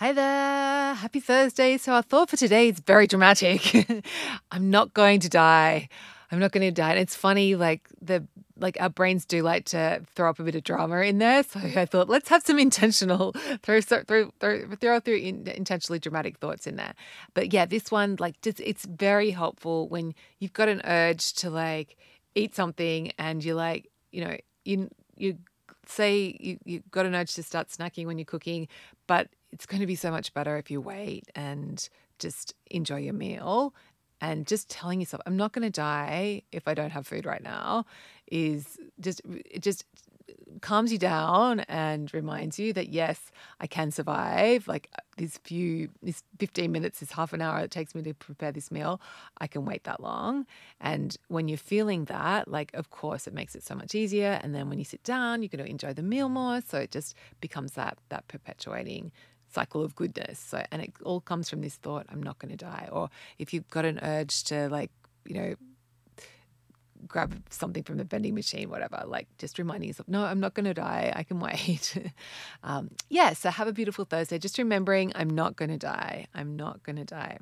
Hi there. Happy Thursday. So, our thought for today is very dramatic. I'm not going to die. I'm not going to die. And it's funny, like, the like our brains do like to throw up a bit of drama in there. So I thought, let's have some intentional throw throw throw throw through in, intentionally dramatic thoughts in there. But yeah, this one like just it's very helpful when you've got an urge to like eat something and you're like, you know, you you say you you got an urge to start snacking when you're cooking, but it's going to be so much better if you wait and just enjoy your meal. And just telling yourself i'm not going to die if i don't have food right now is just it just calms you down and reminds you that yes i can survive. Like uh, these few this 15 minutes this half an hour it takes me to prepare this meal i can wait that long. And when you're feeling that like of course it makes it so much easier. And then when you sit down you're going to enjoy the meal more. So it just becomes that that perpetuating cycle of goodness. So, and it all comes from this thought, I'm not going to die. Or if you've got an urge to, like, you know, grab something from the vending machine, whatever, like just reminding yourself, no, I'm not going to die. I can wait. um, yeah. So have a beautiful Thursday. Just remembering, I'm not going to die. I'm not going to die.